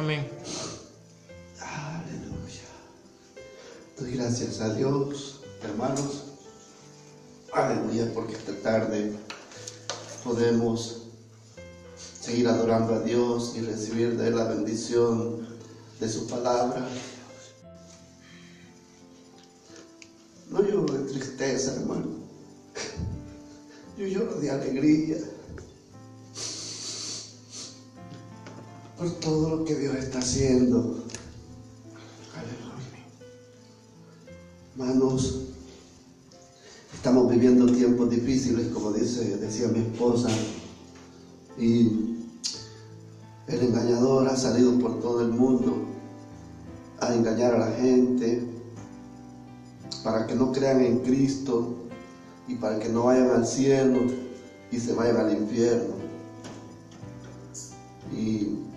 Amén. Aleluya. Doy gracias a Dios, hermanos. Aleluya, porque esta tarde podemos seguir adorando a Dios y recibir de Él la bendición de su palabra. No lloro de tristeza, hermano. Yo lloro de alegría por todo lo que Dios está haciendo. Aleluya. Hermanos, estamos viviendo tiempos difíciles, como dice, decía mi esposa, y el engañador ha salido por todo el mundo a engañar a la gente para que no crean en Cristo y para que no vayan al cielo y se vayan al infierno. Y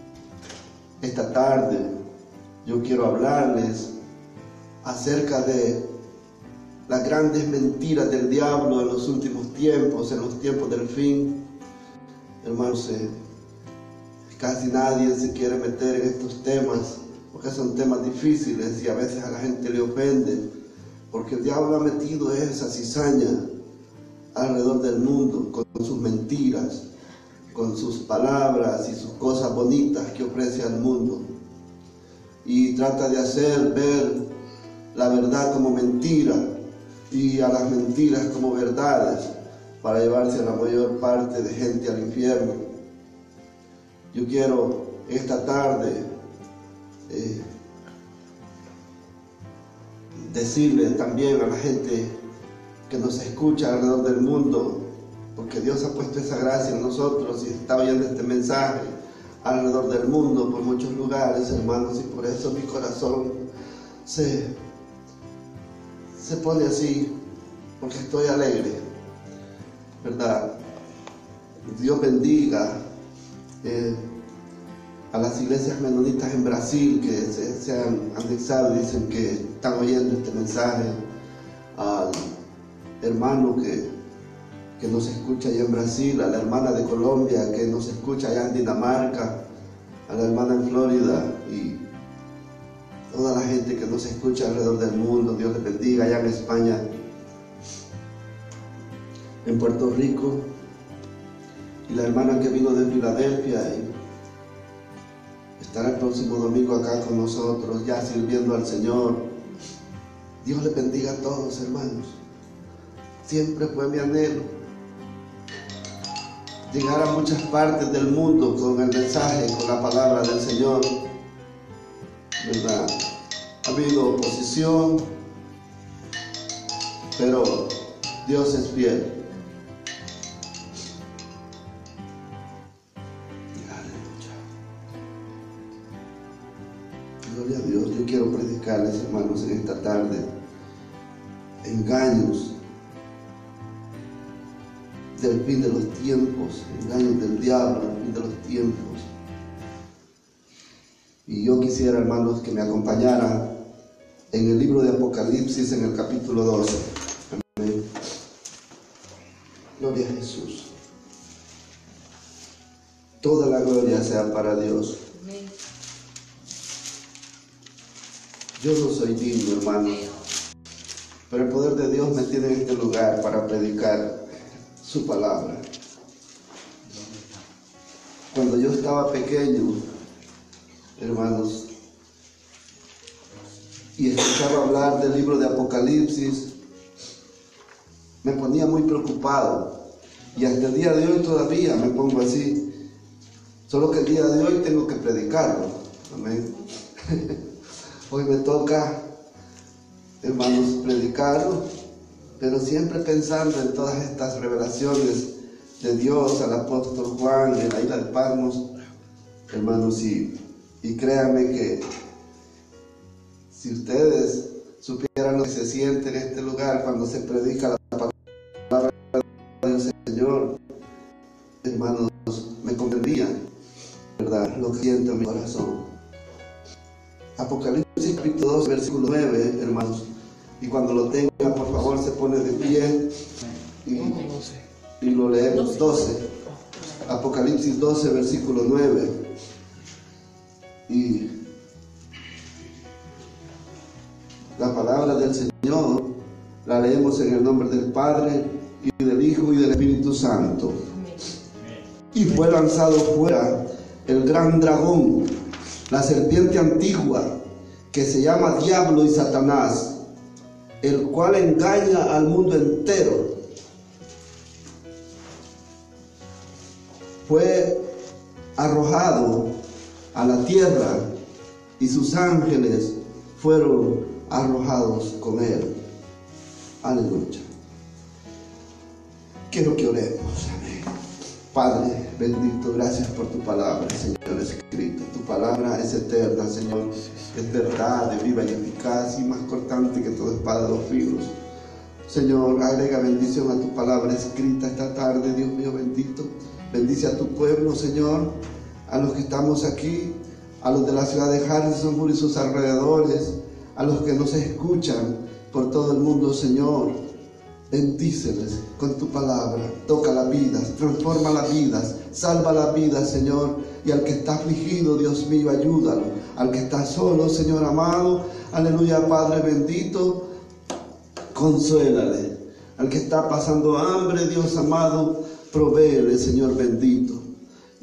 esta tarde yo quiero hablarles acerca de las grandes mentiras del diablo en los últimos tiempos, en los tiempos del fin. Hermanos, casi nadie se quiere meter en estos temas porque son temas difíciles y a veces a la gente le ofenden, porque el diablo ha metido esa cizaña alrededor del mundo con sus mentiras, con sus palabras y sus cosas bonitas que ofrece al mundo. Y trata de hacer ver la verdad como mentira y a las mentiras como verdades para llevarse a la mayor parte de gente al infierno. Yo quiero esta tarde eh, decirle también a la gente que nos escucha alrededor del mundo, porque Dios ha puesto esa gracia en nosotros y está oyendo este mensaje alrededor del mundo, por muchos lugares, hermanos, y por eso mi corazón se, se pone así, porque estoy alegre, ¿verdad? Dios bendiga eh, a las iglesias menonitas en Brasil que se, se han anexado y dicen que están oyendo este mensaje, al hermano que que nos escucha allá en Brasil, a la hermana de Colombia que nos escucha allá en Dinamarca, a la hermana en Florida y toda la gente que nos escucha alrededor del mundo, Dios les bendiga, allá en España, en Puerto Rico, y la hermana que vino de Filadelfia y estará el próximo domingo acá con nosotros, ya sirviendo al Señor. Dios les bendiga a todos, hermanos. Siempre fue mi anhelo llegar a muchas partes del mundo con el mensaje, con la palabra del Señor. ¿Verdad? Ha habido oposición, pero Dios es fiel. Gloria a Dios. Yo quiero predicarles, hermanos, en esta tarde. Engaños del fin de los tiempos, engaños del diablo, el fin de los tiempos. Y yo quisiera, hermanos, que me acompañaran en el libro de Apocalipsis, en el capítulo 12. Amén. Gloria a Jesús. Toda la gloria sea para Dios. Yo no soy digno, hermano, pero el poder de Dios me tiene en este lugar para predicar su palabra. Cuando yo estaba pequeño, hermanos, y escuchaba hablar del libro de Apocalipsis, me ponía muy preocupado. Y hasta el día de hoy todavía me pongo así. Solo que el día de hoy tengo que predicarlo. Amén. Hoy me toca, hermanos, predicarlo pero siempre pensando en todas estas revelaciones de Dios al apóstol Juan en la isla de Palmos, hermanos, y, y créanme que si ustedes supieran lo que se siente en este lugar cuando se predica la palabra del Señor, hermanos, me comprendían, ¿verdad? Lo que siento en mi corazón. Apocalipsis capítulo 2, versículo 9, hermanos. Y cuando lo favor, se pone de pie y, lo leemos. 12. Apocalipsis 12, versículo 9. Y la palabra del Señor la leemos en el nombre del Padre y del Hijo y del Espíritu Santo. Y fue lanzado fuera el gran dragón, la serpiente antigua, que se llama Diablo y Satanás, el cual engaña al mundo entero. Fue arrojado a la tierra y sus ángeles fueron arrojados con él. Aleluya. Quiero que oremos. Padre, bendito, gracias por tu palabra, Señor, escrita. Tu palabra es eterna, Señor. Es verdad, viva y eficaz y más cortante que toda espada de los filos. Señor, agrega bendición a tu palabra escrita esta tarde, Dios mío bendito. Bendice a tu pueblo, Señor, a los que estamos aquí, a los de la ciudad de Harrisonburg y sus alrededores, a los que nos escuchan por todo el mundo, Señor. Bendíceles con tu palabra, toca las vidas, transforma las vidas, salva las vidas, Señor. Y al que está afligido, Dios mío, ayúdalo. Al que está solo, Señor amado, aleluya, Padre bendito, consuélale. Al que está pasando hambre, Dios amado, provéele, Señor bendito.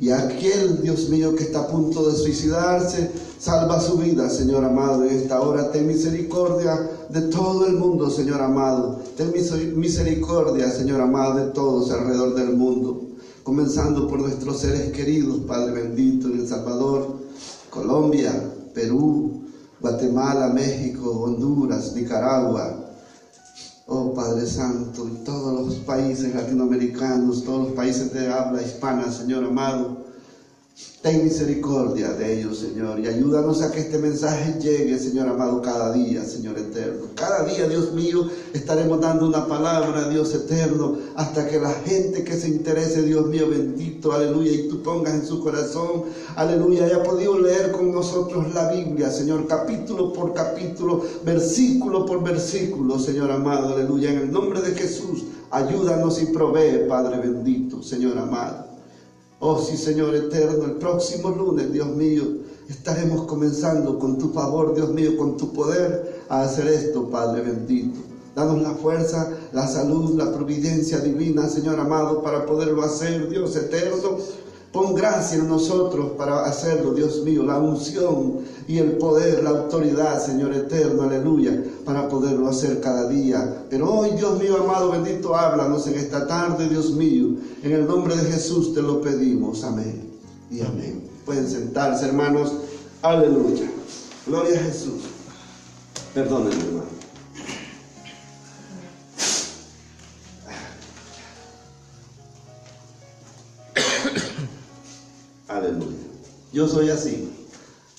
Y aquel, Dios mío, que está a punto de suicidarse, salva su vida, Señor amado. En esta hora ten misericordia de todo el mundo, Señor amado. Ten misericordia, Señor amado, de todos alrededor del mundo. Comenzando por nuestros seres queridos, Padre bendito, en El Salvador, Colombia, Perú, Guatemala, México, Honduras, Nicaragua, Oh Padre Santo, y todos los países latinoamericanos, todos los países de habla hispana, Señor amado, ten misericordia de ellos, Señor, y ayúdanos a que este mensaje llegue, Señor amado, cada día, Señor eterno. Cada día, Dios mío, estaremos dando una palabra, Dios eterno, hasta que la gente que se interese, Dios mío, bendito, aleluya, y tú pongas en su corazón, aleluya, haya podido leer con nosotros la Biblia, Señor, capítulo por capítulo, versículo por versículo, Señor amado, aleluya, en el nombre de Jesús, ayúdanos y provee, Padre bendito, Señor amado. Oh sí, Señor eterno, el próximo lunes, Dios mío, estaremos comenzando con tu favor, Dios mío, con tu poder a hacer esto, Padre bendito. Danos la fuerza, la salud, la providencia divina, Señor amado, para poderlo hacer, Dios eterno. Pon gracia en nosotros para hacerlo, Dios mío, la unción y el poder, la autoridad, Señor eterno, aleluya, para poderlo hacer cada día. Pero hoy, Dios mío, amado, bendito, háblanos en esta tarde, Dios mío. En el nombre de Jesús te lo pedimos. Amén y amén. Pueden sentarse, hermanos. Aleluya. Gloria a Jesús. Perdónenme, hermano. Yo soy así.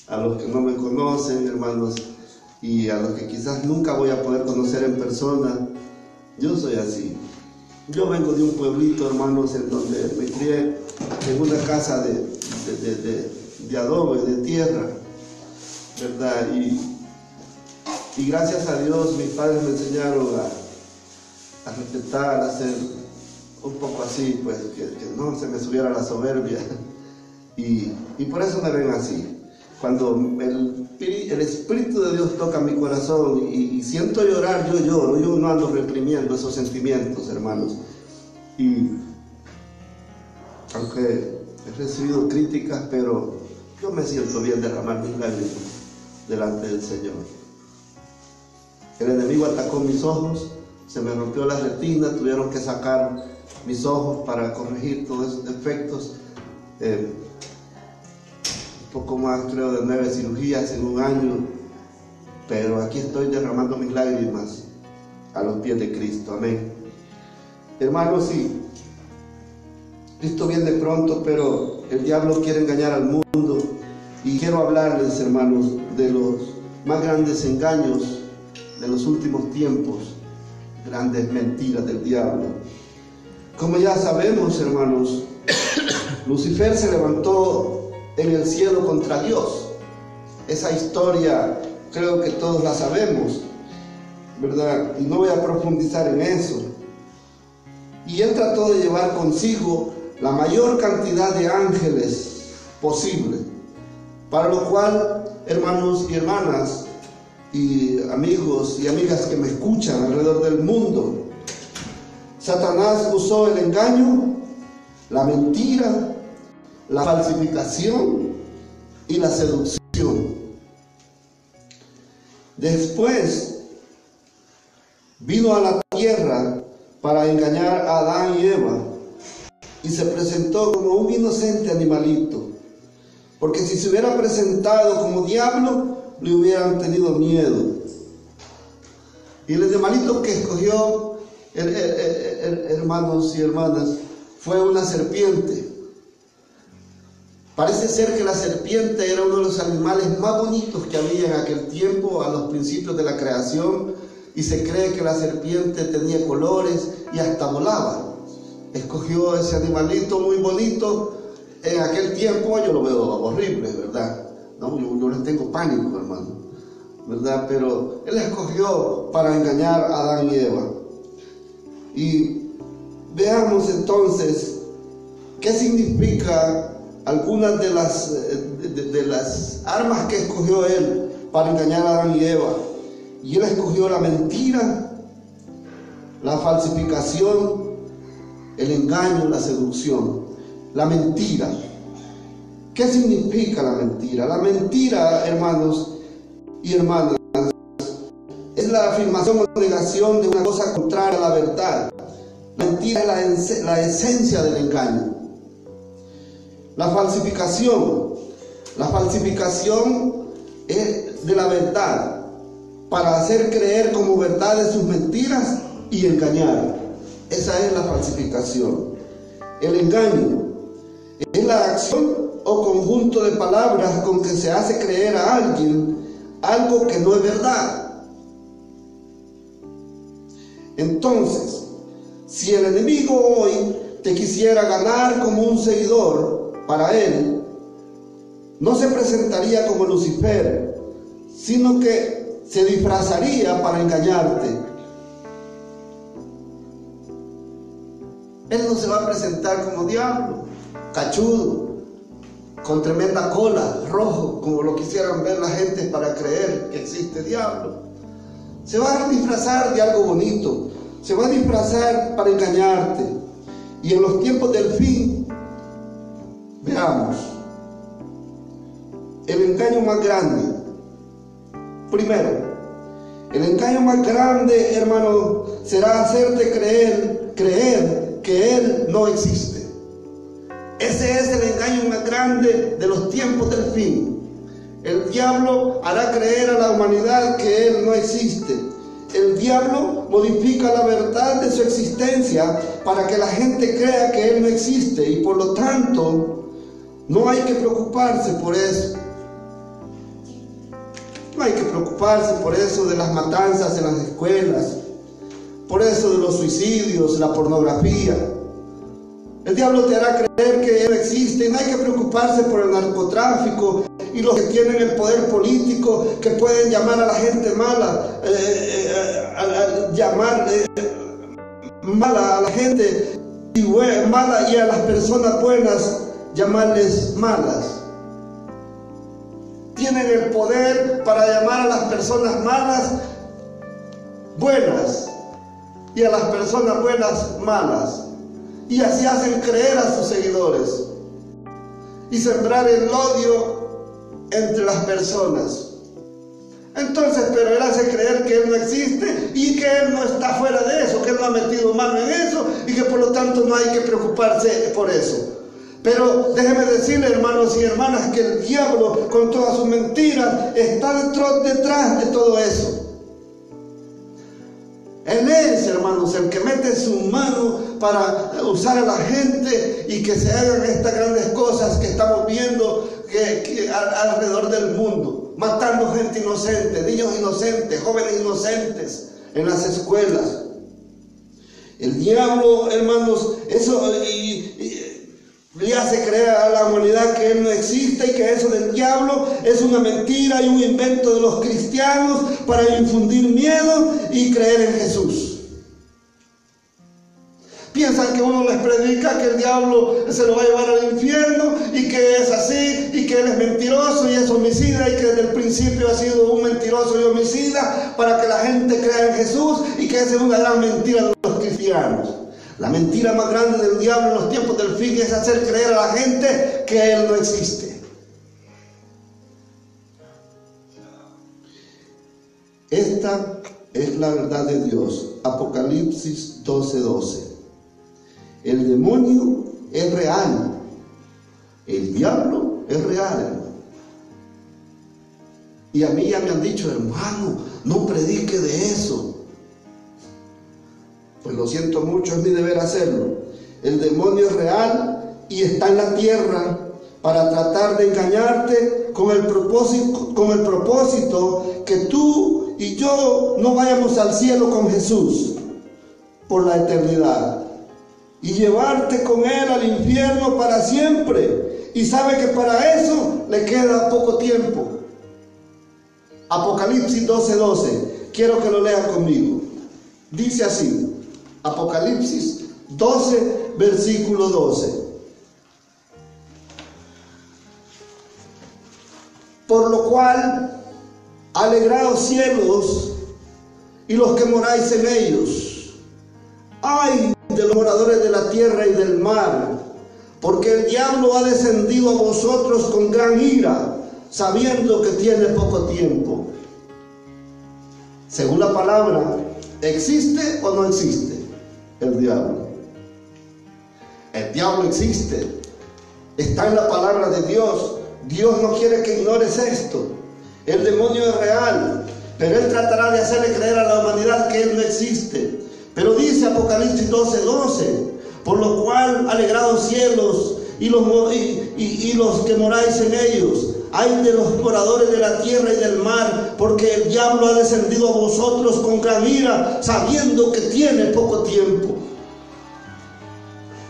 A los que no me conocen, hermanos, y a los que quizás nunca voy a poder conocer en persona, yo soy así. Yo vengo de un pueblito, hermanos, en donde me crié en una casa de, de, adobe, de tierra, ¿verdad? Y, y, gracias a Dios mis padres me enseñaron a, a respetar, a ser un poco así, pues que, que no se me subiera la soberbia. Y, y por eso me ven así. Cuando el, el, Espíritu de Dios toca mi corazón y, siento llorar, yo lloro. Yo no ando reprimiendo esos sentimientos, hermanos. Y aunque he recibido críticas, pero yo me siento bien derramar mis lágrimas delante del Señor. El enemigo atacó mis ojos, se me rompió la retina, tuvieron que sacar mis ojos para corregir todos esos defectos. Eh, poco más creo de nueve cirugías en un año, pero aquí estoy derramando mis lágrimas a los pies de Cristo. Amén. Hermanos, sí, Cristo viene pronto, pero el diablo quiere engañar al mundo. Y quiero hablarles, hermanos, de los más grandes engaños de los últimos tiempos, grandes mentiras del diablo. Como ya sabemos, hermanos, Lucifer se levantó en el cielo contra Dios. Esa historia creo que todos la sabemos, ¿verdad? Y no voy a profundizar en eso. Y él trató de llevar consigo la mayor cantidad de ángeles posible. Para lo cual, hermanos y hermanas, y amigos y amigas que me escuchan alrededor del mundo, Satanás usó el engaño, la mentira, la falsificación y la seducción. Después vino a la tierra para engañar a Adán y Eva y se presentó como un inocente animalito. Porque si se hubiera presentado como diablo, le hubieran tenido miedo. Y el animalito que escogió, hermanos y hermanas, fue una serpiente. Parece ser que la serpiente era uno de los animales más bonitos que había en aquel tiempo, a los principios de la creación, y se cree que la serpiente tenía colores y hasta volaba escogió ese animalito muy bonito. En aquel tiempo yo lo veo horrible, ¿verdad? No, yo, les tengo pánico, hermano, ¿verdad? Pero él escogió para engañar a Adán y Eva. Y veamos entonces qué significa algunas de las, de las armas que escogió él para engañar a Adán y Eva. Y él escogió la mentira, la falsificación, el engaño, la seducción, la mentira. ¿Qué significa la mentira? La mentira, hermanos y hermanas, es la afirmación o negación de una cosa contraria a la verdad. La mentira es la, esencia del engaño. La falsificación. La falsificación es de la verdad para hacer creer como verdades sus mentiras y engañar. Esa es la falsificación. El engaño es la acción o conjunto de palabras con que se hace creer a alguien algo que no es verdad. Entonces, si el enemigo hoy te quisiera ganar como un seguidor para él, no se presentaría como Lucifer, sino que se disfrazaría para engañarte Él no se va a presentar como diablo, cachudo, con tremenda cola, rojo, como lo quisieran ver la gente para creer que existe diablo. Se va a disfrazar de algo bonito, se va a disfrazar para engañarte. Y en los tiempos del fin, veamos, el engaño más grande. Primero, el engaño más grande, hermano, será hacerte creer, creer que Él no existe. Ese es el engaño más grande de los tiempos del fin. El diablo hará creer a la humanidad que Él no existe. El diablo modifica la verdad de su existencia para que la gente crea que Él no existe y por lo tanto no hay que preocuparse por eso. No hay que preocuparse por eso de las matanzas en las escuelas, por eso de los suicidios, la pornografía. El diablo te hará creer que Él existe. No hay que preocuparse por el narcotráfico y los que tienen el poder político que pueden llamar a la gente mala, eh, eh, llamar eh, mala a la gente y mala y a las personas buenas llamarles malas. Tienen el poder para llamar a las personas malas buenas y a las personas buenas malas. Y así hacen creer a sus seguidores y sembrar el odio entre las personas. Entonces, pero él hace creer que él no existe y que él no está fuera de eso, que él no ha metido mano en eso y que por lo tanto no hay que preocuparse por eso. Pero déjeme decirle, hermanos y hermanas, que el diablo, con todas sus mentiras, está detrás de todo eso. Él es, hermanos, el que mete su mano para usar a la gente y que se hagan estas grandes cosas que estamos viendo que, alrededor del mundo. Matando gente inocente, niños inocentes, jóvenes inocentes en las escuelas. El diablo, hermanos, eso le hace creer a la humanidad que Él no existe y que eso del diablo es una mentira y un invento de los cristianos para infundir miedo y creer en Jesús. Piensan que uno les predica que el diablo se lo va a llevar al infierno y que es así y que él es mentiroso y es homicida y que desde el principio ha sido un mentiroso y homicida para que la gente crea en Jesús y que esa es una gran mentira de los cristianos. La mentira más grande del diablo en los tiempos del fin es hacer creer a la gente que Él no existe. Esta es la verdad de Dios. Apocalipsis 12:12. El demonio es real. El diablo es real. Y a mí ya me han dicho, hermano, no predique de eso. Pues lo siento mucho, es mi deber hacerlo. El demonio es real y está en la tierra para tratar de engañarte con el propósito, con el propósito que tú y yo no vayamos al cielo con Jesús por la eternidad y llevarte con Él al infierno para siempre. Y sabe que para eso le queda poco tiempo. Apocalipsis 12:12. 12. Quiero que lo lean conmigo. Dice así, Apocalipsis 12, versículo 12. Por lo cual, alegraos cielos y los que moráis en ellos. Ay de los moradores de la tierra y del mar, porque el diablo ha descendido a vosotros con gran ira, sabiendo que tiene poco tiempo. Según la palabra, ¿existe o no existe el diablo? El diablo existe, está en la palabra de Dios. Dios no quiere que ignores esto. El demonio es real, pero él tratará de hacerle creer a la humanidad que él no existe. Pero dice Apocalipsis 12, 12, por lo cual alegrados cielos y los, y, los que moráis en ellos, hay de los moradores de la tierra y del mar, porque el diablo ha descendido a vosotros con gran ira, sabiendo que tiene poco tiempo.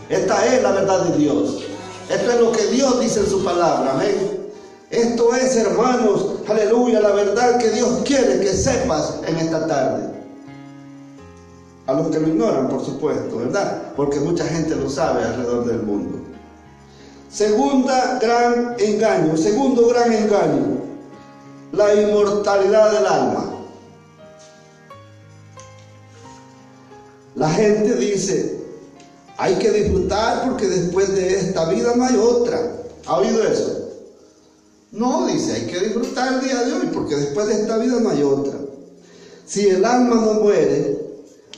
Esta es la verdad de Dios. Esto es lo que Dios dice en su palabra. Amén. Esto es, hermanos, aleluya, la verdad que Dios quiere que sepas en esta tarde. A los que lo ignoran, por supuesto, ¿verdad? Porque mucha gente lo sabe alrededor del mundo. Segunda gran engaño, segundo gran engaño, la inmortalidad del alma. La gente dice, hay que disfrutar porque después de esta vida no hay otra. ¿Ha oído eso? No, dice, hay que disfrutar el día de hoy porque después de esta vida no hay otra. Si el alma no muere,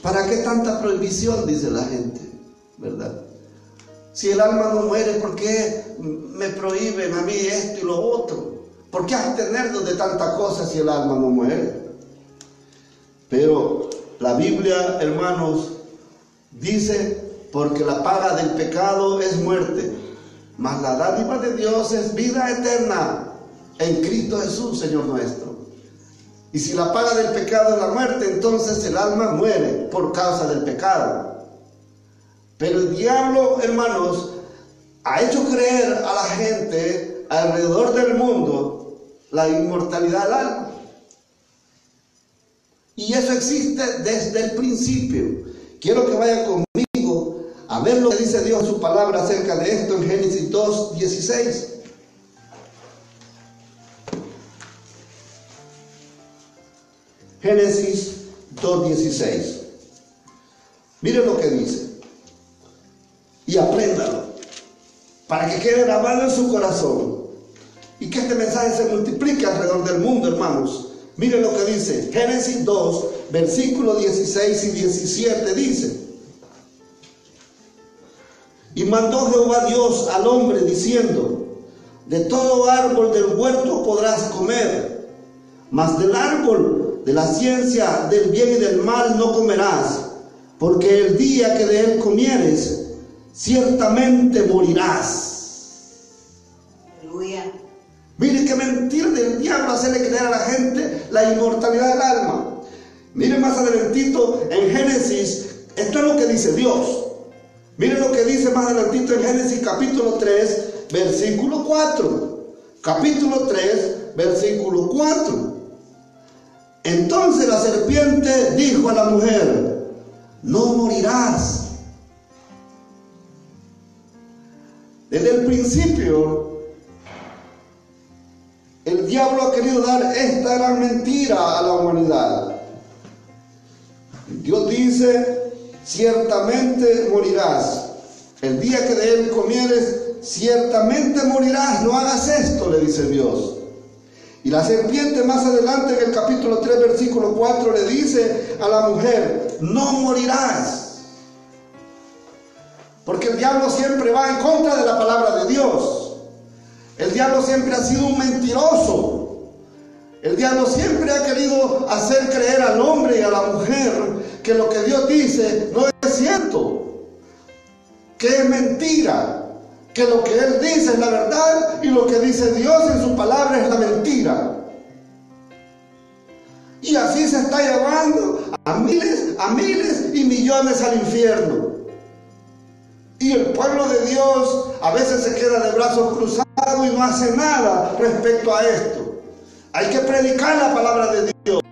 ¿Para qué tanta prohibición? Dice la gente, ¿verdad? Si el alma no muere, ¿por qué me prohíben a mí esto y lo otro? ¿Por qué abstenernos de tanta cosa si el alma no muere? Pero la Biblia, hermanos, dice, porque la paga del pecado es muerte, mas la dádiva de Dios es vida eterna en Cristo Jesús, Señor nuestro. Y si la paga del pecado es la muerte, entonces el alma muere por causa del pecado. Pero el diablo, hermanos, ha hecho creer a la gente alrededor del mundo la inmortalidad del alma. Y eso existe desde el principio. Quiero que vayan conmigo a ver lo que dice Dios en su palabra acerca de esto en Génesis 2, 16. Génesis 2.16. Miren lo que dice. Y apréndalo. Para que quede grabado en su corazón. Y que este mensaje se multiplique alrededor del mundo, hermanos. Miren lo que dice. Génesis 2, versículo 16 y 17 dice. Y mandó Jehová Dios al hombre diciendo, de todo árbol del huerto podrás comer, mas del árbol de la ciencia del bien y del mal no comerás, porque el día que de él comieres, ciertamente morirás. Aleluya. Mire qué mentira del diablo hacerle creer a la gente la inmortalidad del alma. Mire más adelantito en Génesis, esto es lo que dice Dios. Mire lo que dice más adelantito en Génesis capítulo 3, versículo 4. Capítulo 3, versículo 4. Entonces la serpiente dijo a la mujer, no morirás. Desde el principio, el diablo ha querido dar esta gran mentira a la humanidad. Dios dice, ciertamente morirás. El día que de él comieres, ciertamente morirás. No hagas esto, le dice Dios. Y la serpiente más adelante en el capítulo 3, versículo 4 le dice a la mujer, no morirás. El diablo siempre va en contra de la palabra de Dios. El diablo siempre ha sido un mentiroso. El diablo siempre ha querido hacer creer al hombre y a la mujer que lo que Dios dice no es cierto, que es mentira, que lo que Él dice es la verdad y lo que dice Dios en su palabra es la mentira. Y así se está llevando a miles, a miles y millones al infierno. Y el pueblo de Dios a veces se queda de brazos cruzados y no hace nada respecto a esto. Hay que predicar la palabra de Dios.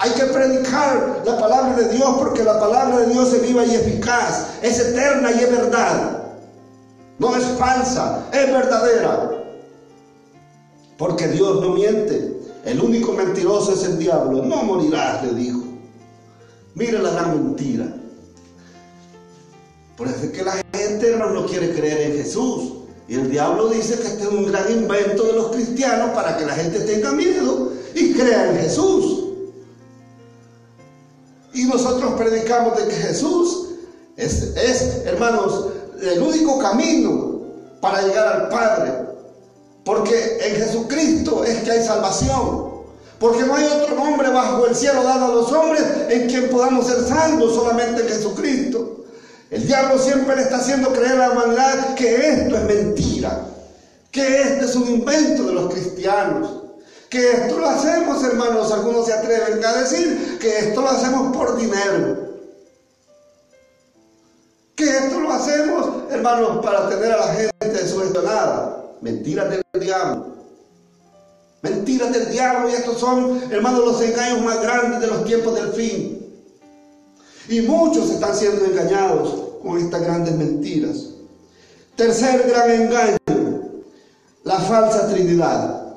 Hay que predicar la palabra de Dios porque la palabra de Dios es viva y eficaz, es eterna y es verdad. No es falsa, es verdadera. Porque Dios no miente. El único mentiroso es el diablo. No morirás, le dijo. Mire la gran mentira. Por eso es que la gente no quiere creer en Jesús. Y el diablo dice que este es un gran invento de los cristianos para que la gente tenga miedo y crea en Jesús. Y nosotros predicamos de que Jesús es, es hermanos, el único camino para llegar al Padre. Porque en Jesucristo es que hay salvación. Porque no hay otro nombre bajo el cielo dado a los hombres en quien podamos ser salvos, solamente en Jesucristo. El diablo siempre le está haciendo creer a la humanidad que esto es mentira, que este es un invento de los cristianos, que esto lo hacemos, hermanos, algunos se atreven a decir que esto lo hacemos por dinero. Que esto lo hacemos, hermanos, para tener a la gente sugestionada. Mentiras del diablo. Mentiras del diablo y estos son, hermanos, los engaños más grandes de los tiempos del fin. Y muchos están siendo engañados con estas grandes mentiras. Tercer gran engaño, la falsa Trinidad.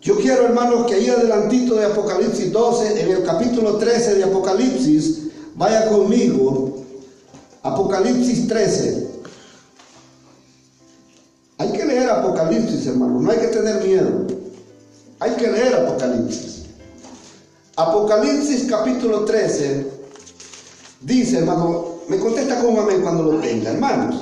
Yo quiero, hermanos, que ahí adelantito de Apocalipsis 12, en el capítulo 13 de Apocalipsis, Vaya conmigo, Apocalipsis 13. Hay que leer Apocalipsis, hermano, no hay que tener miedo. Hay que leer Apocalipsis. Apocalipsis capítulo 13 dice, hermano, me contesta con amén cuando lo tenga, hermanos.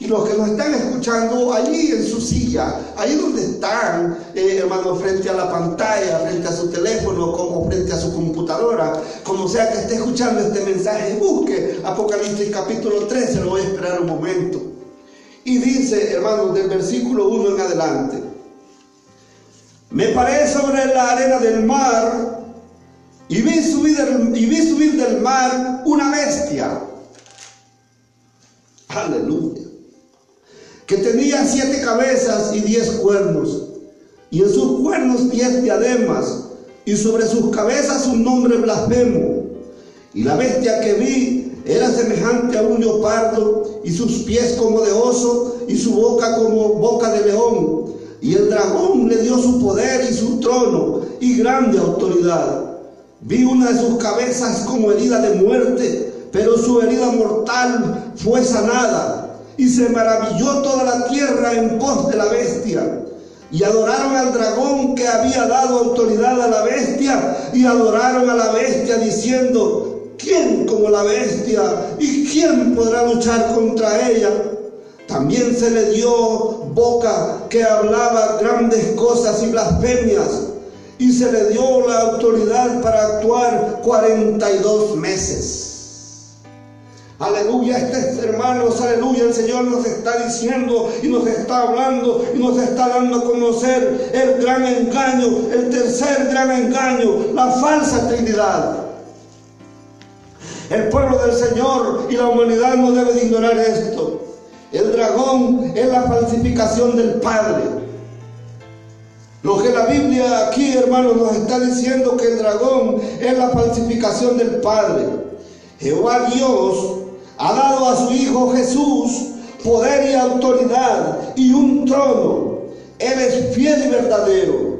Y los que nos están escuchando allí en su silla, ahí donde están, eh, hermano, frente a la pantalla, frente a su teléfono, como frente a su computadora, como sea que esté escuchando este mensaje, busque Apocalipsis capítulo 13, lo voy a esperar un momento. Y dice, hermano, del versículo 1 en adelante, me paré sobre la arena del mar y vi subir, y vi subir del mar una bestia. Aleluya que tenía siete cabezas y diez cuernos, y en sus cuernos diez diademas, y sobre sus cabezas un nombre blasfemo. Y la bestia que vi era semejante a un leopardo, y sus pies como de oso, y su boca como boca de león. Y el dragón le dio su poder y su trono y grande autoridad. Vi una de sus cabezas como herida de muerte, pero su herida mortal fue sanada y se maravilló toda la tierra en pos de la bestia. Y adoraron al dragón que había dado autoridad a la bestia. Y adoraron a la bestia diciendo, ¿quién como la bestia? ¿Y quién podrá luchar contra ella? También se le dio boca que hablaba grandes cosas y blasfemias. Y se le dio la autoridad para actuar 42 meses. Aleluya, este hermanos, aleluya, el Señor nos está diciendo y nos está hablando y nos está dando a conocer el gran engaño, el tercer gran engaño, la falsa Trinidad. El pueblo del Señor y la humanidad no debe de ignorar esto. El dragón es la falsificación del Padre. Lo que la Biblia aquí, hermanos, nos está diciendo que el dragón es la falsificación del Padre. Jehová Dios ha dado a su Hijo Jesús poder y autoridad y un trono. Él es fiel y verdadero.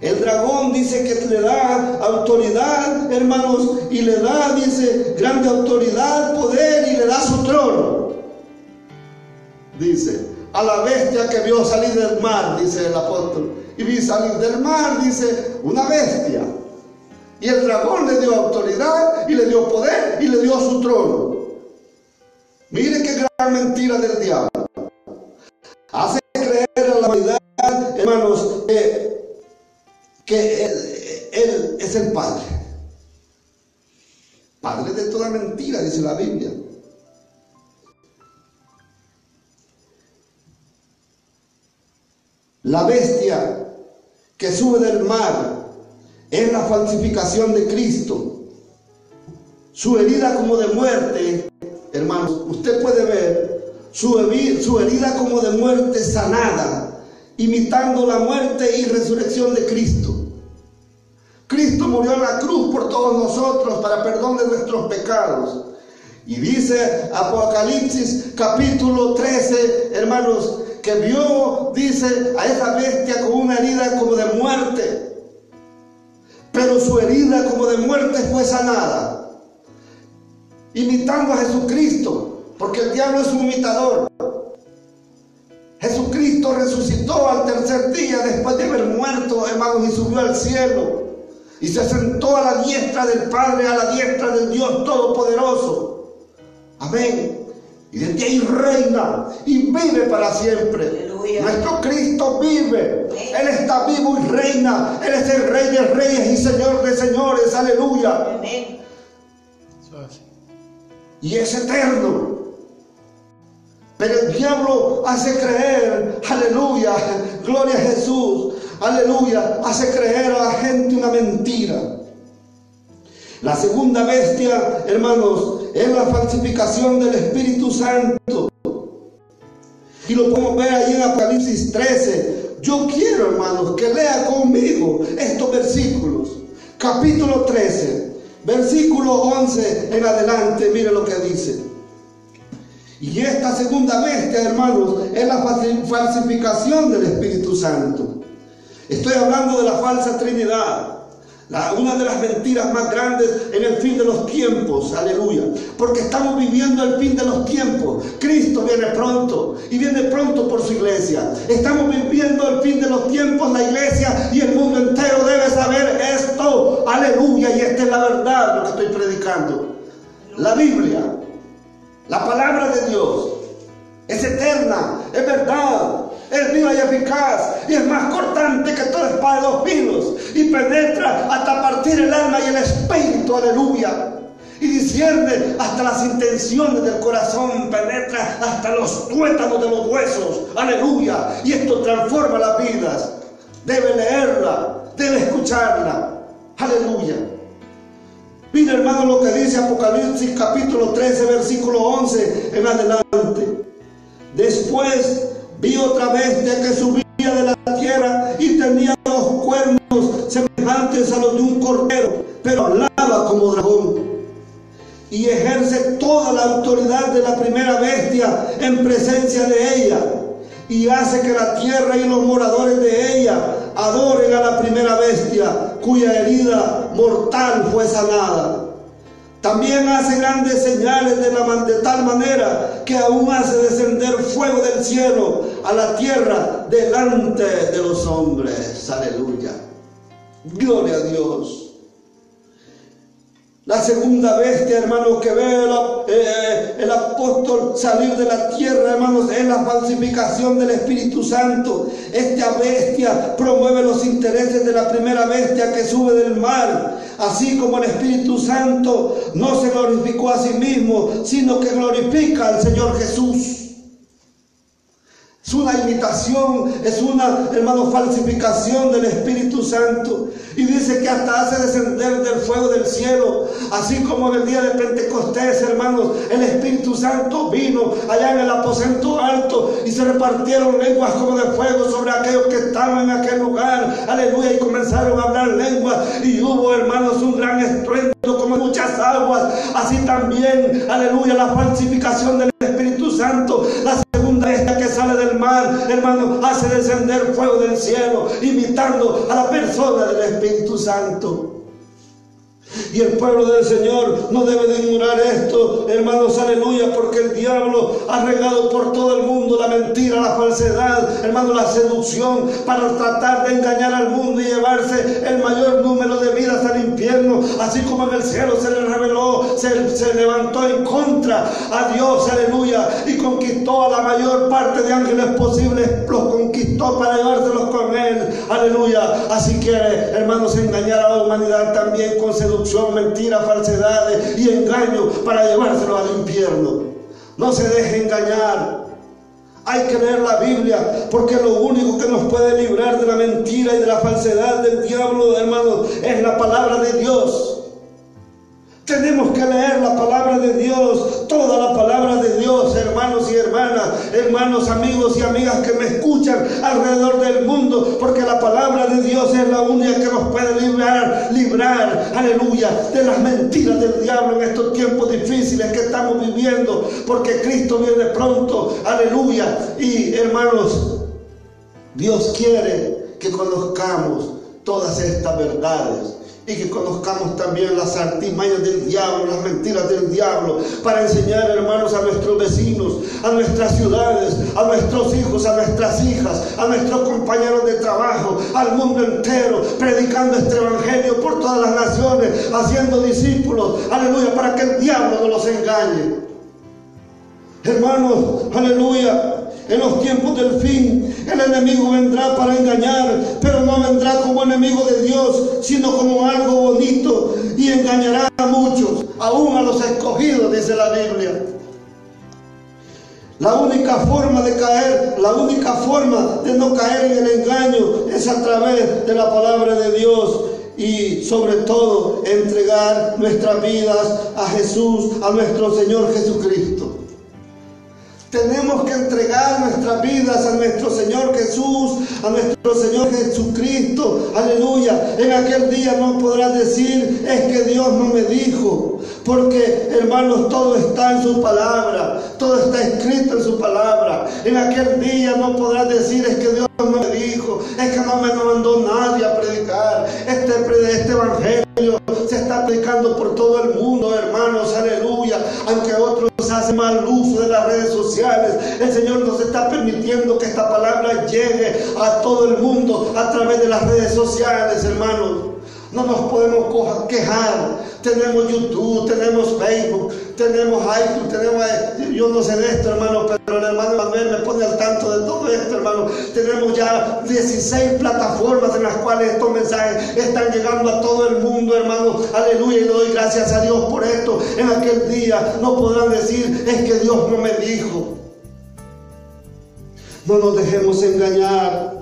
El dragón dice que le da autoridad, hermanos, y le da, dice, grande autoridad, poder y le da su trono. Dice, a la bestia que vio salir del mar, dice el apóstol. Y vi salir del mar, dice, una bestia. Y el dragón le dio autoridad y le dio poder y le dio su trono. Mire qué gran mentira del diablo. Hace creer a la humanidad, hermanos, que que él, es el Padre. Padre de toda mentira, dice la Biblia. La bestia que sube del mar es la falsificación de Cristo. Su herida como de muerte, hermanos, usted puede ver su, herida como de muerte sanada, imitando la muerte y resurrección de Cristo. Cristo murió en la cruz por todos nosotros para perdón de nuestros pecados. Y dice Apocalipsis capítulo 13, hermanos, que vio, dice, a esa bestia con una herida como de muerte. Pero su herida como de muerte fue sanada. Imitando a Jesucristo, porque el diablo es un imitador. Jesucristo resucitó al tercer día después de haber muerto, hermanos, y subió al cielo y se sentó a la diestra del Padre, a la diestra del Dios Todopoderoso. Amén. Y desde ahí reina y vive para siempre. Nuestro Cristo vive. Él está vivo y reina. Él es el Rey de Reyes y Señor de Señores. Aleluya. Amén. Y es eterno. Pero el diablo hace creer, aleluya, gloria a Jesús, aleluya, hace creer a la gente una mentira. La segunda bestia, hermanos, es la falsificación del Espíritu Santo. Y lo podemos ver ahí en Apocalipsis 13. Yo quiero, hermanos, que lea conmigo estos versículos. Capítulo 13, versículo 11 en adelante. Mire lo que dice. Y esta segunda bestia, hermanos, es la falsificación del Espíritu Santo. Estoy hablando de la falsa Trinidad. Una de las mentiras más grandes en el fin de los tiempos, aleluya. Porque estamos viviendo el fin de los tiempos. Cristo viene pronto y viene pronto por su iglesia. Estamos viviendo el fin de los tiempos, la iglesia y el mundo entero debe saber esto, aleluya. Y esta es la verdad lo que estoy predicando. La Biblia, la palabra de Dios, es eterna, es verdad, es viva y eficaz y es más cortante que toda espada de dos filos y penetra hasta partir el alma y el espíritu, aleluya. Y discierne hasta las intenciones del corazón, penetra hasta los tuétanos de los huesos, aleluya. Y esto transforma las vidas. Debe leerla, debe escucharla, aleluya. Mira hermano lo que dice Apocalipsis capítulo 13, versículo 11 en adelante. Después Vi otra bestia que subía de la tierra y tenía dos cuernos semejantes a los de un cordero, pero hablaba como dragón. Y ejerce toda la autoridad de la primera bestia en presencia de ella. Y hace que la tierra y los moradores de ella adoren a la primera bestia, cuya herida mortal fue sanada. También hace grandes señales de, la, de tal manera que aún hace descender fuego del cielo a la tierra delante de los hombres. Aleluya. Gloria a Dios. La segunda bestia, hermanos, que ve eh, el, apóstol salir de la tierra, hermanos, es la falsificación del Espíritu Santo. Esta bestia promueve los intereses de la primera bestia que sube del mar. Así como el Espíritu Santo no se glorificó a sí mismo, sino que glorifica al Señor Jesús. Es una imitación, es una, hermano, falsificación del Espíritu Santo. Y dice que hasta hace descender del fuego del cielo. Así como en el día de Pentecostés, hermanos, el Espíritu Santo vino allá en el aposento alto y se repartieron lenguas como de fuego sobre aquellos que estaban en aquel lugar. Aleluya. Y comenzaron a hablar lenguas. Y hubo, hermanos, un gran estruendo como muchas aguas. Así también, aleluya, la falsificación del Espíritu Santo. La segunda esta que sale del mar, hermano, hace descender fuego del cielo, imitando a la persona del Espíritu Santo. Y el pueblo del Señor no debe de ignorar esto, hermanos, aleluya, porque el diablo ha regado por todo el mundo la mentira, la falsedad, hermano, la seducción para tratar de engañar al mundo y llevarse el mayor número de vidas al infierno, así como en el cielo se le reveló, se, se levantó en contra a Dios, aleluya, y conquistó a la mayor parte de ángeles posibles, los conquistó para llevárselos con él, aleluya. Así que, hermanos, engañar a la humanidad también con seducción mentiras, falsedades y engaños para llevárselo al infierno. No se deje engañar. Hay que leer la Biblia porque lo único que nos puede librar de la mentira y de la falsedad del diablo, hermanos, es la palabra de Dios. Tenemos que leer la palabra de Dios, toda la palabra de Dios, hermanos y hermanas, hermanos, amigos y amigas que me escuchan alrededor del mundo, porque la palabra de Dios es la única que nos puede librar, librar, aleluya, de las mentiras del diablo en estos tiempos difíciles que estamos viviendo, porque Cristo viene pronto, aleluya. Y hermanos, Dios quiere que conozcamos todas estas verdades y que conozcamos también las artimañas del diablo, las mentiras del diablo, para enseñar, hermanos, a nuestros vecinos, a nuestras ciudades, a nuestros hijos, a nuestras hijas, a nuestros compañeros de trabajo, al mundo entero, predicando este evangelio por todas las naciones, haciendo discípulos, aleluya, para que el diablo no los engañe. Hermanos, aleluya, en los tiempos del fin, el enemigo vendrá para engañar, pero no vendrá como enemigo de Dios, sino como algo bonito y engañará a muchos, aún a los escogidos, dice la Biblia. La única forma de caer, la única forma de no caer en el engaño es a través de la palabra de Dios y sobre todo entregar nuestras vidas a Jesús, a nuestro Señor Jesucristo. Tenemos que entregar nuestras vidas a nuestro Señor Jesús, a nuestro Señor Jesucristo. Aleluya. En aquel día no podrás decir, es que Dios no me dijo. Porque, hermanos, todo está en su palabra. Todo está escrito en su palabra. En aquel día no podrás decir, es que Dios no me dijo. Es que no me mandó nadie a predicar. Este, este evangelio se está predicando por todo el mundo, hermanos. Aleluya. Aunque otros hacen mal uso de las redes sociales el Señor nos está permitiendo que esta palabra llegue a todo el mundo a través de las redes sociales, hermanos. No nos podemos quejar. Tenemos YouTube, tenemos Facebook, tenemos iTunes, tenemos, yo no sé de esto, hermano, pero el hermano Manuel me pone al tanto de todo esto, hermano. Tenemos ya 16 plataformas en las cuales estos mensajes están llegando a todo el mundo, hermano. Aleluya, y doy gracias a Dios por esto. En aquel día no podrán decir, es que Dios no me dijo. No nos dejemos engañar.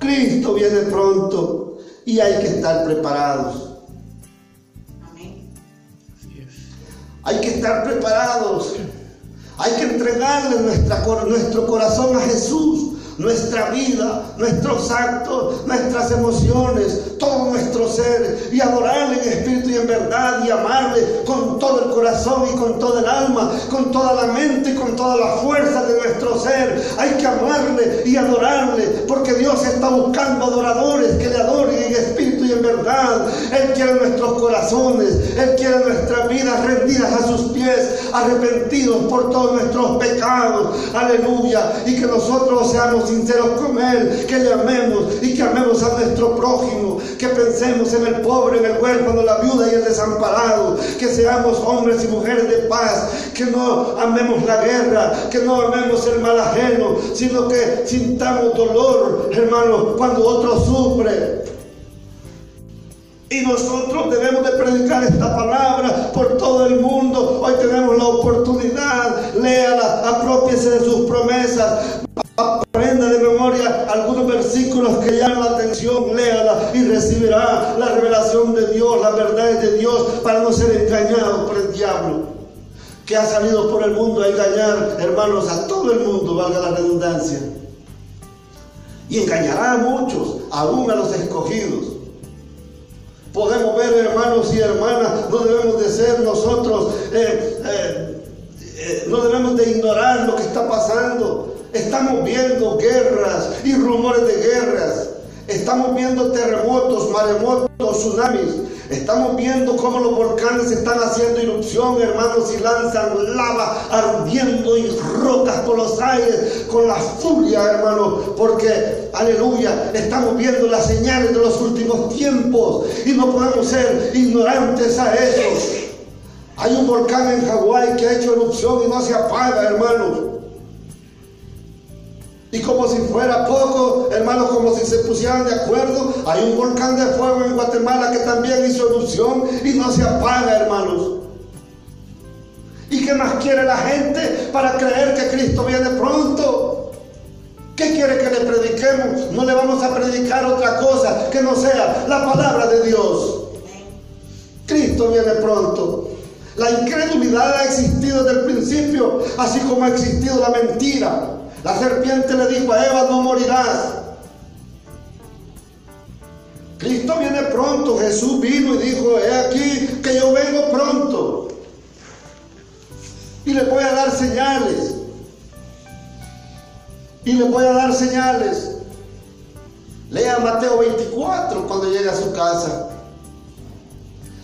Cristo viene pronto y hay que estar preparados. Hay que estar preparados. Hay que entregarle nuestra, nuestro corazón a Jesús nuestra vida, nuestros actos, nuestras emociones, todo nuestro ser y adorarle en espíritu y en verdad y amarle con todo el corazón y con toda el alma, con toda la mente y con toda la fuerza de nuestro ser. Hay que amarle y adorarle porque Dios está buscando adoradores que le adoren en espíritu verdad. Él quiere nuestros corazones, Él quiere nuestras vidas rendidas a sus pies, arrepentidos por todos nuestros pecados. Aleluya. Y que nosotros seamos sinceros con Él, que le amemos y que amemos a nuestro prójimo, que pensemos en el pobre, en el huérfano, la viuda y el desamparado, que seamos hombres y mujeres de paz, que no amemos la guerra, que no amemos el mal ajeno, sino que sintamos dolor, hermano, cuando otro sufre. Y nosotros debemos de predicar esta palabra por todo el mundo. Hoy tenemos la oportunidad. Léala, apropiese de sus promesas. Aprenda de memoria algunos versículos que llaman la atención, léala y recibirá la revelación de Dios, la verdad de Dios, para no ser engañado por el diablo, que ha salido por el mundo a engañar, hermanos, a todo el mundo, valga la redundancia. Y engañará a muchos, aún a los escogidos. Podemos ver, hermanos y hermanas, no debemos de ser nosotros eh, eh, eh, no debemos de ignorar lo que está pasando. Estamos viendo guerras y rumores de guerras. Estamos viendo terremotos, maremotos, tsunamis. Estamos viendo cómo los volcanes están haciendo erupción, hermanos, y lanzan lava ardiendo y rocas por los aires con la furia, hermanos, porque, aleluya, estamos viendo las señales de los últimos tiempos y no podemos ser ignorantes a eso. Hay un volcán en Hawái que ha hecho erupción y no se apaga, hermanos. Y como si fuera poco, hermanos, como si se pusieran de acuerdo, hay un volcán de fuego en Guatemala que también hizo erupción y no se apaga, hermanos. ¿Y qué más quiere la gente para creer que Cristo viene pronto? ¿Qué quiere que le prediquemos? No le vamos a predicar otra cosa que no sea la palabra de Dios. Cristo viene pronto. La incredulidad ha existido desde el principio, así como ha existido la mentira. La serpiente le dijo a Eva, no morirás. Cristo viene pronto. Jesús vino y dijo, he aquí que yo vengo pronto. Y le voy a dar señales. Y le voy a dar señales. Lea Mateo 24 cuando llegue a su casa.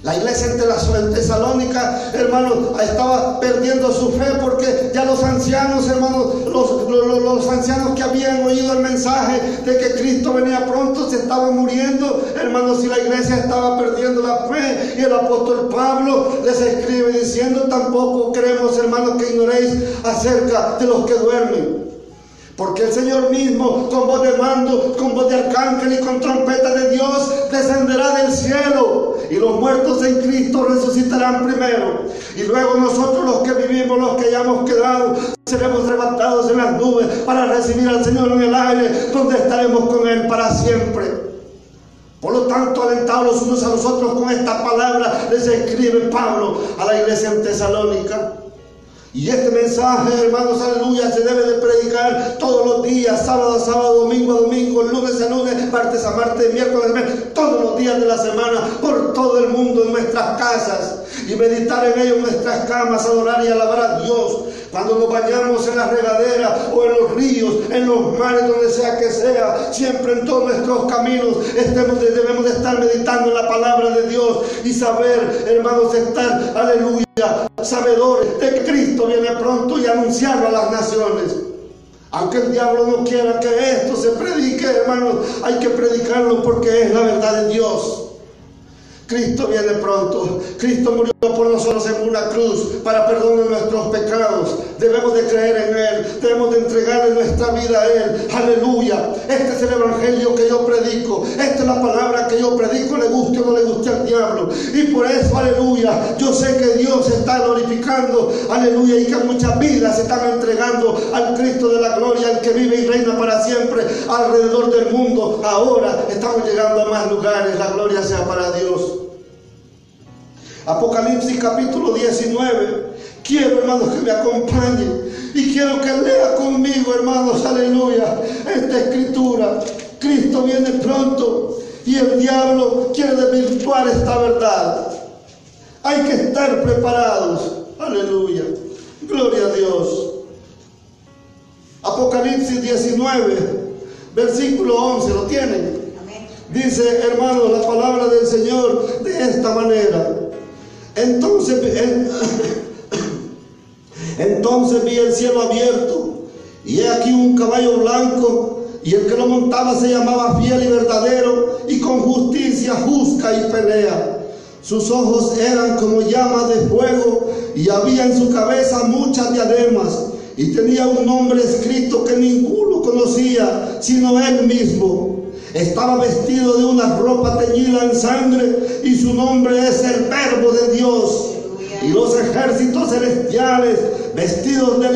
La iglesia en Tesalónica, hermanos, estaba perdiendo su fe porque ya los ancianos, hermanos, los, los, ancianos que habían oído el mensaje de que Cristo venía pronto se estaban muriendo, hermanos, y la iglesia estaba perdiendo la fe. Y el apóstol Pablo les escribe diciendo, tampoco creemos, hermanos, que ignoréis acerca de los que duermen porque el Señor mismo, con voz de mando, con voz de arcángel y con trompeta de Dios, descenderá del cielo. Y los muertos en Cristo resucitarán primero. Y luego nosotros los que vivimos, los que hayamos quedado, seremos arrebatados en las nubes para recibir al Señor en el aire, donde estaremos con Él para siempre. Por lo tanto, alentados los unos a los otros con esta palabra, les escribe Pablo a la iglesia en Tesalónica. Y este mensaje, hermanos, aleluya, se debe de predicar todos los días, sábado a sábado, domingo a domingo, lunes a lunes, martes a martes, miércoles a miércoles, todos los días de la semana, por todo el mundo, en nuestras casas, y meditar en ello en nuestras camas, adorar y alabar a Dios. Cuando nos bañamos en la regadera o en los ríos, en los mares, donde sea que sea, siempre en todos nuestros caminos, estemos, debemos de estar meditando en la palabra de Dios y saber, hermanos, estar, aleluya sabedores de que Cristo viene pronto y anunciarlo a las naciones. Aunque el diablo no quiera que esto se predique, hermanos, hay que predicarlo porque es la verdad de Dios. Cristo viene pronto. Cristo murió por nosotros en una cruz para perdonar nuestros pecados. Debemos de creer en Él. Debemos de entregarle nuestra vida a Él. Aleluya. Este es el evangelio que yo predico. Esta es la palabra que yo predico. Le guste o no le guste al diablo. Y por eso, aleluya. Yo sé que Dios está glorificando. Aleluya. Y que muchas vidas se están entregando al Cristo de la gloria, al que vive y reina para siempre alrededor del mundo. Ahora estamos llegando a más lugares. La gloria sea para Dios. Apocalipsis capítulo 19. Quiero, hermanos, que me acompañen. Y quiero que lea conmigo, hermanos, aleluya, esta escritura. Cristo viene pronto y el diablo quiere desvirtuar esta verdad. Hay que estar preparados. Aleluya. Gloria a Dios. Apocalipsis 19, versículo 11, ¿lo tienen? Dice, hermanos, la palabra del Señor de esta manera. Entonces, entonces vi el cielo abierto y he aquí un caballo blanco y el que lo montaba se llamaba fiel y verdadero y con justicia juzga y pelea. Sus ojos eran como llamas de fuego y había en su cabeza muchas diademas y tenía un nombre escrito que ninguno conocía sino él mismo. Estaba vestido de una ropa teñida en sangre y su nombre es el verbo de Dios. Y los ejércitos celestiales, vestidos de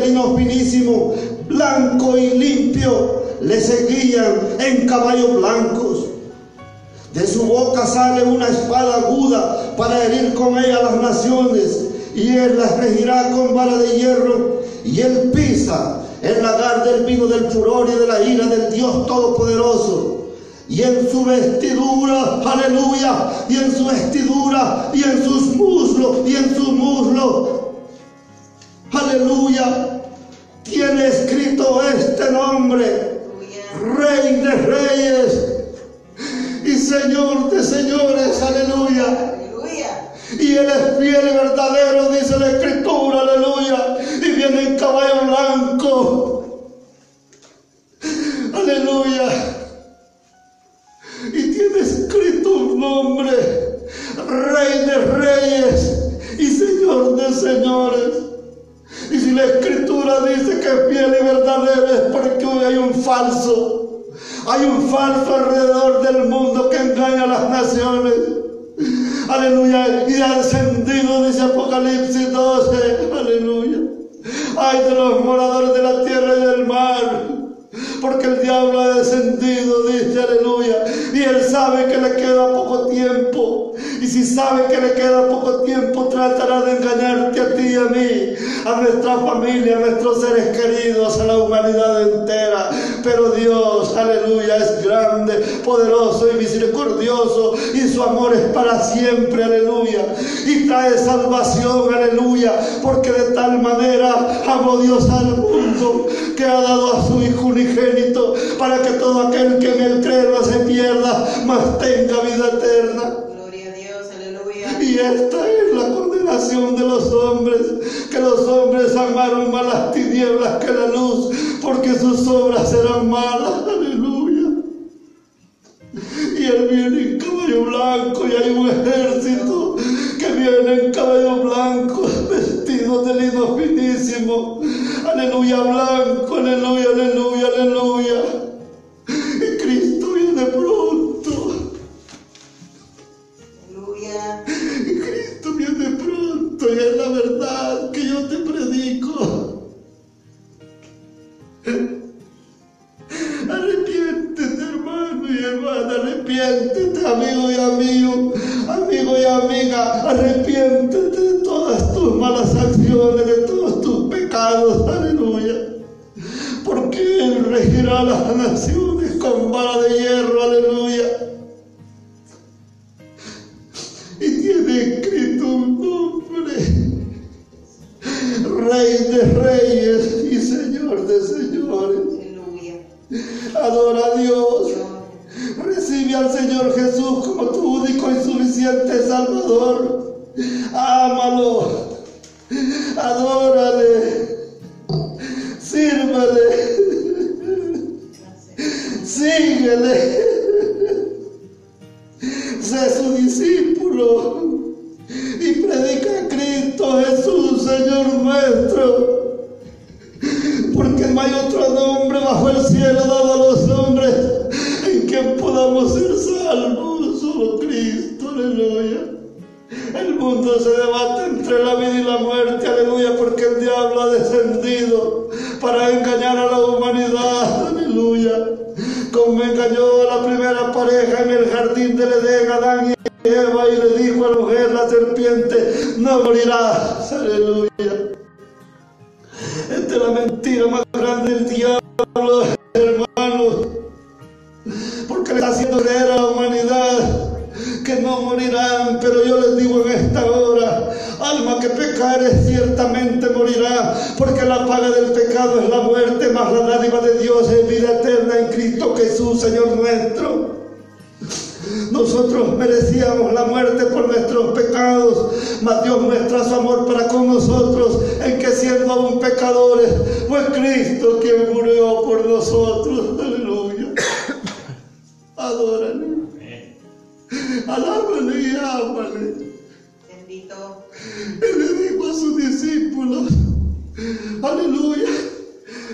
lino, finísimo, blanco y limpio, le seguían en caballos blancos. De su boca sale una espada aguda para herir con ella las naciones, y él las regirá con vara de hierro, y él pisa el lagar del vino del furor y de la ira del Dios Todopoderoso. Y en su vestidura, aleluya, y en su vestidura, y en sus muslos, y en sus muslos, aleluya, tiene escrito este nombre, Rey de Reyes y Señor de Señores, aleluya. Y Él es fiel y verdadero, dice la Escritura, aleluya. Y viene en caballo blanco. Aleluya. Y tiene escrito un nombre, Rey de Reyes y Señor de Señores. Y si la Escritura dice que es fiel y verdadero es porque hoy hay un falso. Hay un falso alrededor del mundo que engaña a las naciones. Aleluya. Y ha descendido, dice Apocalipsis 12. Aleluya. Ay de los moradores de la tierra y del mar. Porque el diablo ha descendido, dice aleluya. Y él sabe que le queda poco tiempo. Y si sabe que le queda poco tiempo, tratará de engañarte a ti y a mí, a nuestra familia, a nuestros seres queridos, a la humanidad entera. Pero Dios, aleluya, es grande, poderoso y misericordioso. Y su amor es para siempre, aleluya. Y trae salvación, aleluya. Porque de tal manera amó Dios al mundo que ha dado a su Hijo unigénito para que todo aquel que en él cree no se pierda, mas tenga vida eterna. Y esta es la condenación de los hombres, que los hombres amaron más las tinieblas que la luz, porque sus obras eran malas. Aleluya. Y él viene en caballo blanco y hay un ejército que viene en caballo blanco, vestido de lino finísimo. Aleluya, blanco, aleluya, aleluya, aleluya. Y Cristo viene pronto. Aleluya. Y Cristo viene pronto y es la amigo y amigo, amigo y amiga, arrepiéntete de todas tus malas acciones, de todos tus pecados, aleluya. Porque Él regirá las naciones con vara de hierro, aleluya. Y tiene escrito un nombre, Rey de Reyes y Señor de Señores. Aleluya. Adora a Dios. Dios. Recibe al Señor Jesús suficiente Salvador. Ámalo. Adórale. Sírvale. Síguele. Sé su discípulo. Y predica a Cristo Jesús, Señor nuestro porque no hay otro nombre bajo el cielo dado a los hombres en que podamos ser salvos, aleluya. El mundo se debate entre la vida y la muerte, aleluya, porque el diablo ha descendido para engañar a la humanidad, aleluya. Como engañó a la primera pareja en el jardín del Edén, Adán y Eva, y le dijo a la mujer, la serpiente, no morirás, aleluya. Esta es la mentira más grande del diablo, hermanos. Porque le está haciendo creer a la humanidad que no morirán. Pero yo les digo en esta hora, alma que pecare ciertamente morirá. Porque la paga del pecado es la muerte, más la dádiva de Dios es vida eterna en Cristo Jesús, Señor nuestro. Nosotros merecíamos la muerte por nuestros pecados, mas Dios muestra su amor para con nosotros, en que siendo aún pecadores, fue Cristo quien murió por nosotros. Aleluya. Adórale. Alábale y ámale. Bendito. Él le dijo a sus discípulos, aleluya,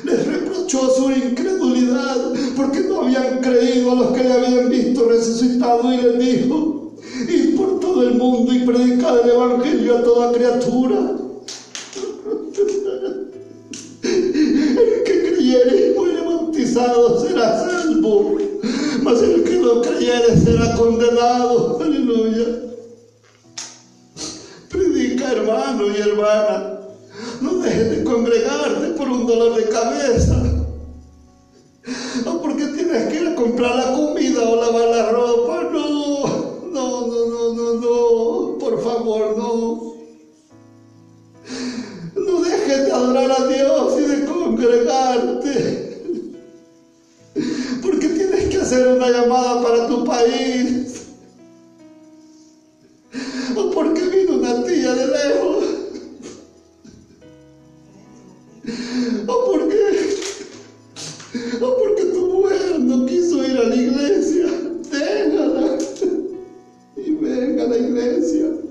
les reprochó su incredulidad porque no habían creído a los que le habían visto resucitado y les dijo, id por todo el mundo y predicad el Evangelio a toda criatura. El que creyere y fuere bautizado será salvo, mas el que no creyere será condenado. Aleluya. Predica, hermano y hermana. No dejes de congregarte por un dolor de cabeza. O porque tienes que ir a comprar la comida o lavar la ropa. No, no, no, no, no, no. Por favor, no. No dejes de adorar a Dios y de congregarte. Hacer una llamada para tu país. O porque vino una tía de lejos. O porque, o porque tu mujer no quiso ir a la iglesia. Déjala y venga a la iglesia.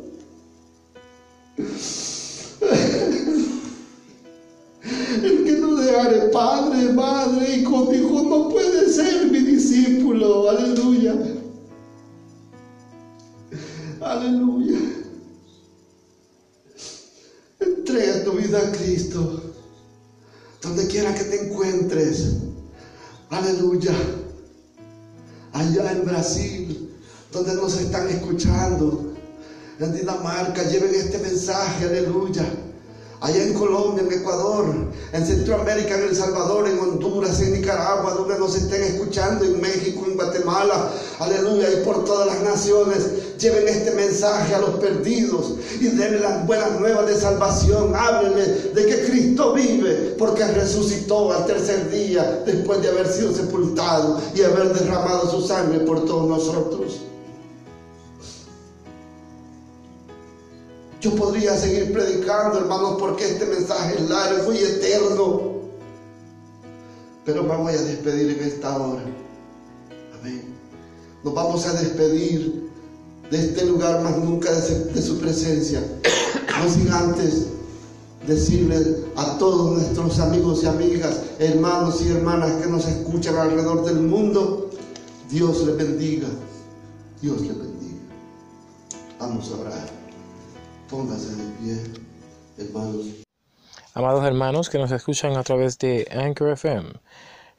El que no dejare padre, madre, hijo, hijo, no puede ser mi discípulo. Aleluya. Aleluya. Entrega tu vida a Cristo. Donde quiera que te encuentres. Aleluya. Allá en Brasil, donde nos están escuchando. En Dinamarca, lleven este mensaje. Aleluya allá en Colombia, en Ecuador, en Centroamérica, en El Salvador, en Honduras, en Nicaragua, donde nos estén escuchando, en México, en Guatemala, aleluya, y por todas las naciones, lleven este mensaje a los perdidos y denle las buenas nuevas de salvación, háblenle de que Cristo vive, porque resucitó al tercer día después de haber sido sepultado y haber derramado su sangre por todos nosotros. Yo podría seguir predicando, hermanos, porque este mensaje es largo y eterno. Pero me voy a despedir en esta hora. Amén. Nos vamos a despedir de este lugar más nunca de, su presencia. No sin antes decirle a todos nuestros amigos y amigas, hermanos y hermanas que nos escuchan alrededor del mundo, Dios les bendiga. Dios les bendiga. Vamos a orar. Póngase de pie, hermanos. Amados hermanos que nos escuchan a través de Anchor FM,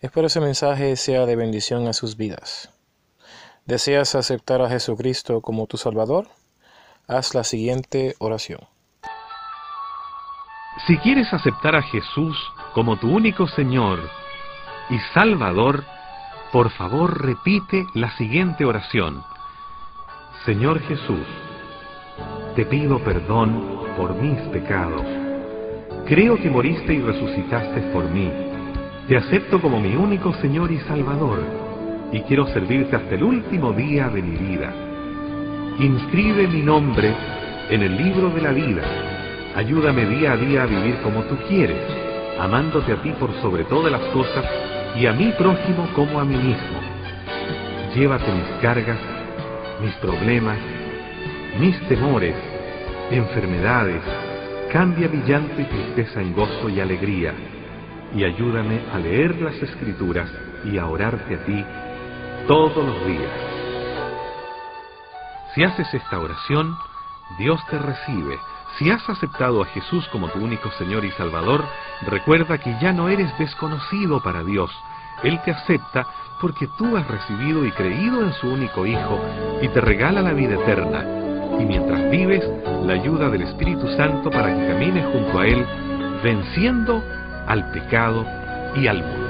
espero ese mensaje sea de bendición a sus vidas. ¿Deseas aceptar a Jesucristo como tu Salvador? Haz la siguiente oración. Si quieres aceptar a Jesús como tu único Señor y Salvador, por favor repite la siguiente oración. Señor Jesús, te pido perdón por mis pecados. Creo que moriste y resucitaste por mí. Te acepto como mi único Señor y Salvador y quiero servirte hasta el último día de mi vida. Inscribe mi nombre en el libro de la vida. Ayúdame día a día a vivir como tú quieres, amándote a ti por sobre todas las cosas y a mi prójimo como a mí mismo. Llévate mis cargas, mis problemas, mis temores, enfermedades, cambia mi y tristeza en gozo y alegría, y ayúdame a leer las escrituras y a orarte a ti todos los días. Si haces esta oración, Dios te recibe. Si has aceptado a Jesús como tu único Señor y Salvador, recuerda que ya no eres desconocido para Dios. Él te acepta porque tú has recibido y creído en su único Hijo y te regala la vida eterna y mientras vives, la ayuda del Espíritu Santo para que camines junto a Él, venciendo al pecado y al mundo.